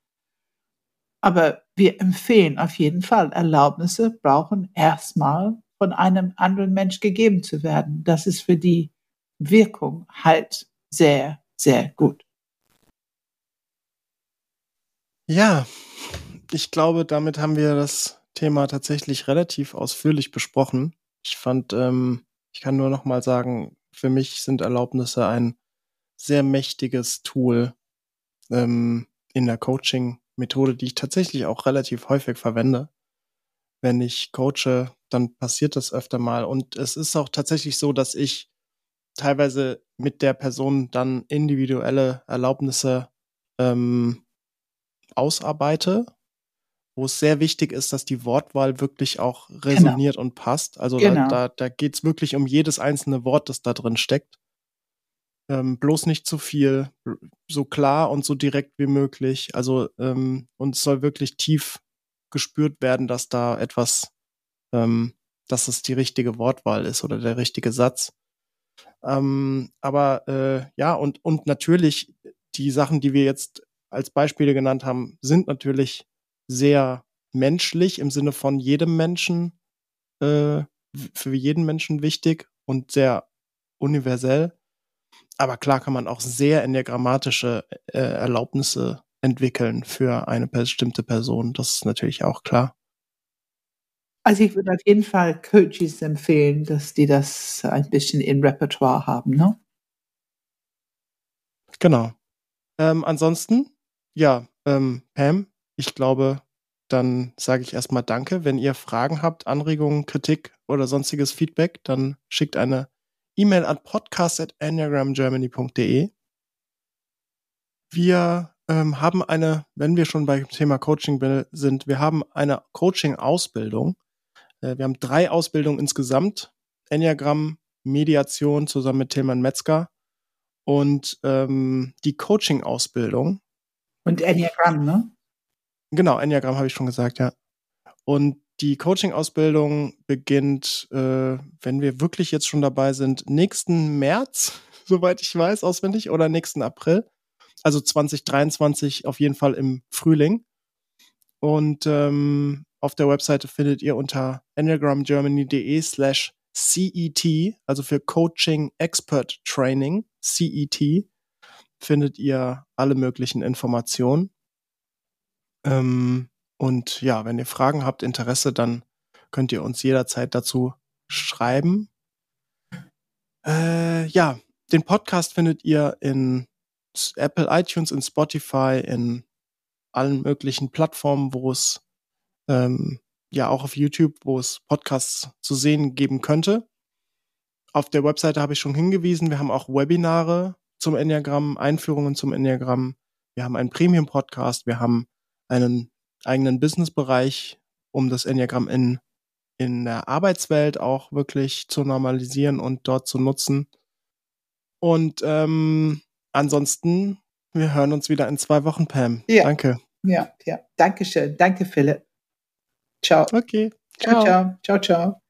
Aber wir empfehlen auf jeden Fall, Erlaubnisse brauchen erstmal von einem anderen Mensch gegeben zu werden. Das ist für die Wirkung halt sehr, sehr gut. Ja, ich glaube, damit haben wir das Thema tatsächlich relativ ausführlich besprochen. Ich fand, ähm, ich kann nur noch mal sagen, für mich sind Erlaubnisse ein sehr mächtiges Tool ähm, in der Coaching-Methode, die ich tatsächlich auch relativ häufig verwende. Wenn ich coache, dann passiert das öfter mal. Und es ist auch tatsächlich so, dass ich teilweise mit der Person dann individuelle Erlaubnisse ähm, ausarbeite, wo es sehr wichtig ist, dass die Wortwahl wirklich auch genau. resoniert genau. und passt. Also genau. da, da, da geht es wirklich um jedes einzelne Wort, das da drin steckt. Ähm, bloß nicht zu viel, so klar und so direkt wie möglich. Also ähm, und es soll wirklich tief gespürt werden, dass da etwas, ähm, dass es die richtige Wortwahl ist oder der richtige Satz. Ähm, aber äh, ja, und, und natürlich die Sachen, die wir jetzt als Beispiele genannt haben, sind natürlich sehr menschlich im Sinne von jedem Menschen, äh, für jeden Menschen wichtig und sehr universell. Aber klar kann man auch sehr enneagrammatische äh, Erlaubnisse entwickeln für eine bestimmte Person. Das ist natürlich auch klar. Also ich würde auf jeden Fall Coaches empfehlen, dass die das ein bisschen im Repertoire haben, ne? Genau. Ähm, ansonsten, ja, ähm, Pam, ich glaube, dann sage ich erstmal Danke. Wenn ihr Fragen habt, Anregungen, Kritik oder sonstiges Feedback, dann schickt eine E-Mail an podcast.enneagramgermany.de. Wir ähm, haben eine, wenn wir schon beim Thema Coaching sind, wir haben eine Coaching-Ausbildung. Äh, wir haben drei Ausbildungen insgesamt. Enneagramm, Mediation zusammen mit Tilman Metzger und ähm, die Coaching-Ausbildung. Und Enneagramm, ne? Genau, Enneagramm habe ich schon gesagt, ja. Und die Coaching-Ausbildung beginnt, äh, wenn wir wirklich jetzt schon dabei sind, nächsten März, soweit ich weiß, auswendig, oder nächsten April. Also 2023 auf jeden Fall im Frühling. Und ähm, auf der Webseite findet ihr unter enneagramgermany.de slash CET, also für Coaching Expert Training, CET, findet ihr alle möglichen Informationen. Ähm, und ja, wenn ihr Fragen habt, Interesse, dann könnt ihr uns jederzeit dazu schreiben. Äh, ja, den Podcast findet ihr in Apple iTunes, in Spotify, in allen möglichen Plattformen, wo es ähm, ja auch auf YouTube, wo es Podcasts zu sehen geben könnte. Auf der Webseite habe ich schon hingewiesen, wir haben auch Webinare zum Enneagramm, Einführungen zum Enneagramm. Wir haben einen Premium-Podcast, wir haben einen eigenen Business-Bereich, um das Enneagramm in, in der Arbeitswelt auch wirklich zu normalisieren und dort zu nutzen. Und ähm, ansonsten, wir hören uns wieder in zwei Wochen, Pam. Ja. Danke. Ja, ja. Dankeschön. Danke, Philipp. Ciao. Okay. Ciao, ciao. Ciao, ciao.